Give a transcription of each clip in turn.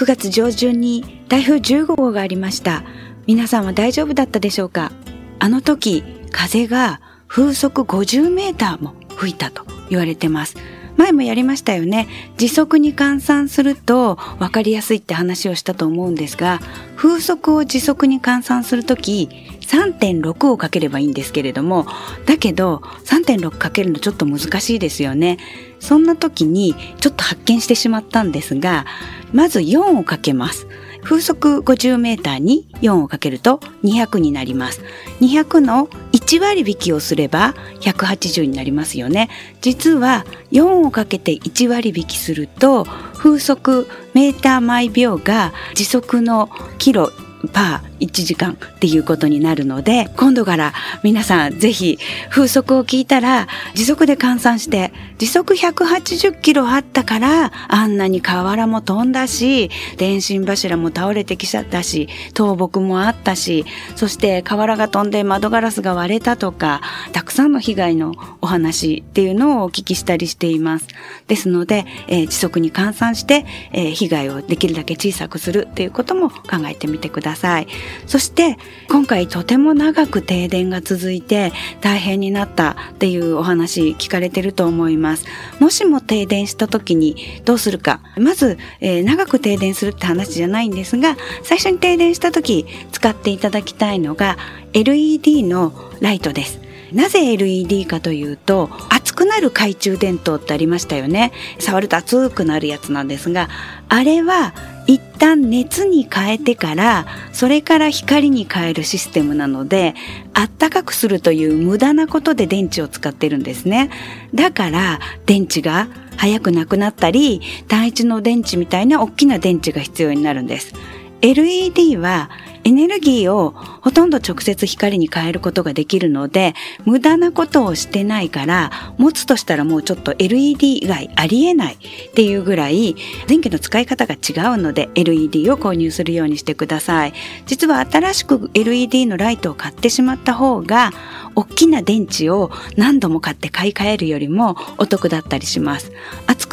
9月上旬に台風15号がありました。皆さんは大丈夫だったでしょうか？あの時風が風速50メーターも吹いたと言われてます。前もやりましたよね。時速に換算すると分かりやすいって話をしたと思うんですが風速を時速に換算するとき3.6をかければいいんですけれどもだけど3.6かけるのちょっと難しいですよねそんな時にちょっと発見してしまったんですがまず4をかけます風速50メーターに4をかけると200になります。200の1割引きをすれば180になりますよね。実は4をかけて1割引きすると風速メーター毎秒が時速のキロパー1時間っていうことになるので今度から皆さんぜひ風速を聞いたら時速で換算して時速180キロあったからあんなに瓦も飛んだし電信柱も倒れてきちゃったし倒木もあったしそして瓦が飛んで窓ガラスが割れたとかたくさんの被害のお話っていうのをお聞きしたりしていますですので、えー、時速に換算して、えー、被害をできるだけ小さくするっていうことも考えてみてください。そして今回とても長く停電が続いて大変になったっていうお話聞かれてると思います。もしも停電した時にどうするか。まず、えー、長く停電するって話じゃないんですが、最初に停電した時使っていただきたいのが LED のライトです。なぜ LED かというと熱くなる懐中電灯ってありましたよね触ると熱くなるやつなんですがあれは一旦熱に変えてからそれから光に変えるシステムなのであったかくするという無駄なことで電池を使ってるんですね。だから電池が早くなくなったり単一の電池みたいな大きな電池が必要になるんです。LED はエネルギーをほとんど直接光に変えることができるので、無駄なことをしてないから、持つとしたらもうちょっと LED 以外ありえないっていうぐらい、電気の使い方が違うので LED を購入するようにしてください。実は新しく LED のライトを買ってしまった方が、大きな電池を何度も買って買い替えるよりもお得だったりします。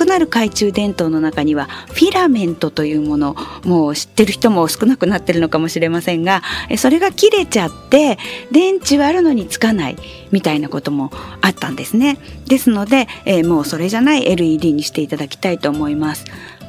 なる懐中電灯の中にはフィラメントというもの、もう知ってる人も少なくなってるのかもしれませんが、それが切れちゃって電池はあるのにつかないみたいなこともあったんですね。ですので、えー、もうそれじゃない LED にしていただきたいと思います。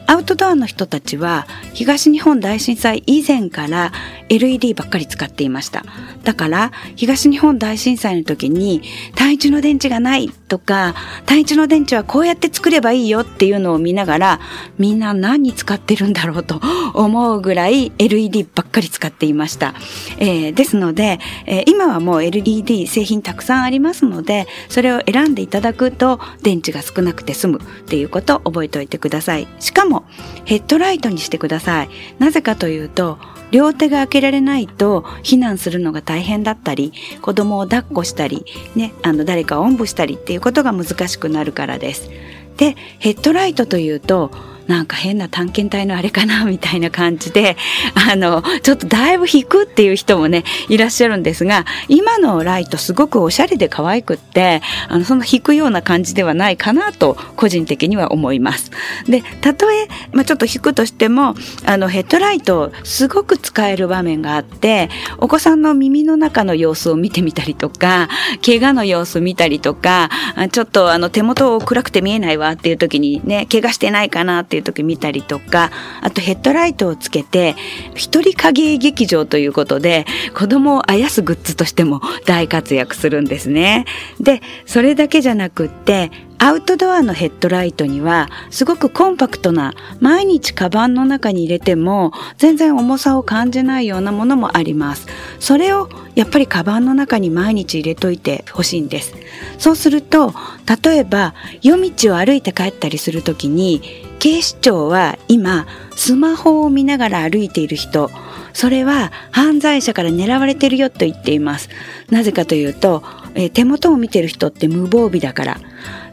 アウトドアの人たちは東日本大震災以前から LED ばっかり使っていました。だから東日本大震災の時に単一の電池がないとか単一の電池はこうやって作ればいいよっていうのを見ながらみんな何使ってるんだろうと 思うぐらい LED ばっかり使っていました。えー、ですので、えー、今はもう LED 製品たくさんありますのでそれを選んでいただくと電池が少なくて済むっていうことを覚えておいてください。しかもヘッドライトにしてください。なぜかというと、両手が開けられないと避難するのが大変だったり、子供を抱っこしたり、ね、あの誰かをおんぶしたりっていうことが難しくなるからです。で、ヘッドライトというと、なんか変な探検隊のあれかなみたいな感じで あのちょっとだいぶ引くっていう人もねいらっしゃるんですが今のライトすごくおしゃれで可愛くってあのその引くような感じではないかなと個人的には思います。でたとえ、まあ、ちょっと引くとしてもあのヘッドライトすごく使える場面があってお子さんの耳の中の様子を見てみたりとか怪我の様子を見たりとかちょっとあの手元を暗くて見えないわっていう時にね怪我してないかなっていう時見たりとかあとヘッドライトをつけて一人影劇場ということで子供をあやすグッズとしても大活躍するんですね。でそれだけじゃなくってアウトドアのヘッドライトにはすごくコンパクトな毎日カバンの中に入れても全然重さを感じないようなものもあります。それをやっぱりカバンの中に毎日入れといてほしいんです。そうすると例えば夜道を歩いて帰ったりする時に警視庁は今スマホを見ながら歩いている人それは犯罪者から狙われてるよと言っています。なぜかというと、えー、手元を見てる人って無防備だから。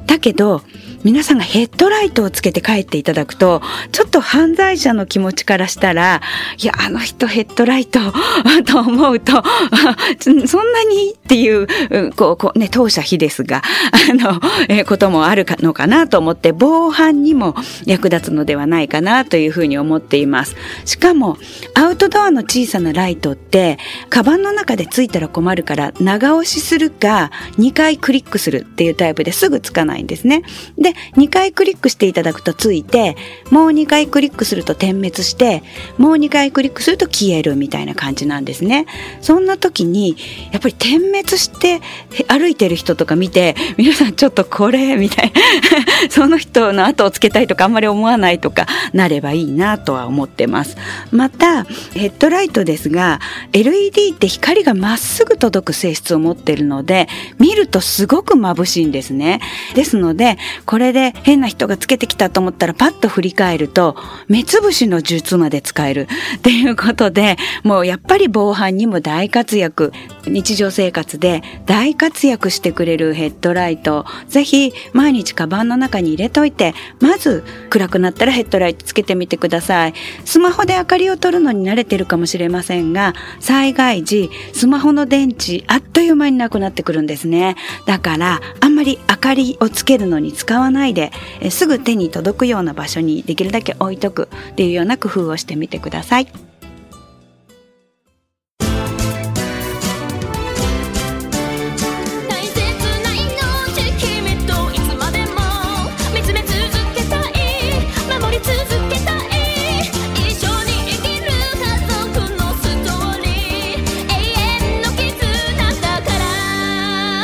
だけど皆さんがヘッドライトをつけて帰っていただくと、ちょっと犯罪者の気持ちからしたら、いや、あの人ヘッドライト と思うと、そんなにっていう、こう、こうね、当社非ですが、あの、えー、こともあるのかなと思って、防犯にも役立つのではないかなというふうに思っています。しかも、アウトドアの小さなライトって、カバンの中でついたら困るから、長押しするか、2回クリックするっていうタイプですぐつかないんですね。で、2回クリックしていただくとついて、もう2回クリックすると点滅して、もう2回クリックすると消えるみたいな感じなんですね。そんな時に、やっぱり点滅して歩いてる人とか見て、皆さんちょっとこれ、みたいな、その人の後をつけたいとかあんまり思わないとかなればいいなとは思ってます。また、ヘッドライトですが、LED って光がまっすぐ届く性質を持ってるので、見るとすごく眩しいんですね。ですので、これれで変な人がつけてきたと思ったらパッと振り返ると、目つぶしの術まで使えるっていうことで、もうやっぱり防犯にも大活躍、日常生活で大活躍してくれるヘッドライト、ぜひ毎日カバンの中に入れといて、まず暗くなったらヘッドライトつけてみてください。スマホで明かりを取るのに慣れてるかもしれませんが、災害時、スマホの電池あっという間になくなってくるんですね。だから、あんまり明かりをつけるのに使わないで、えすぐ手に届くような場所にできるだけ置いとくっていうような工夫をしてみてください。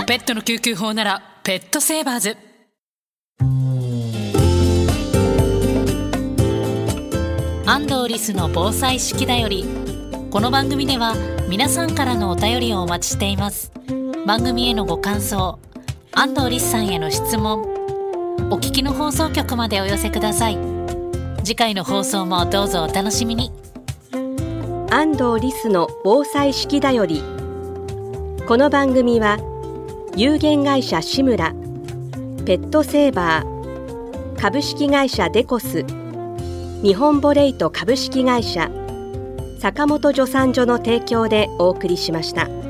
ペットの救急法ならペットセーバーズ安藤リスの防災式だよりこの番組では皆さんからのお便りをお待ちしています。番組へのご感想安藤リスさんへの質問お聞きの放送局までお寄せください。次回の放送もどうぞお楽しみに。安藤リスの防災式だよりこの番組は有限会社志村ペットセーバー株式会社デコス日本ボレイト株式会社坂本助産所の提供でお送りしました。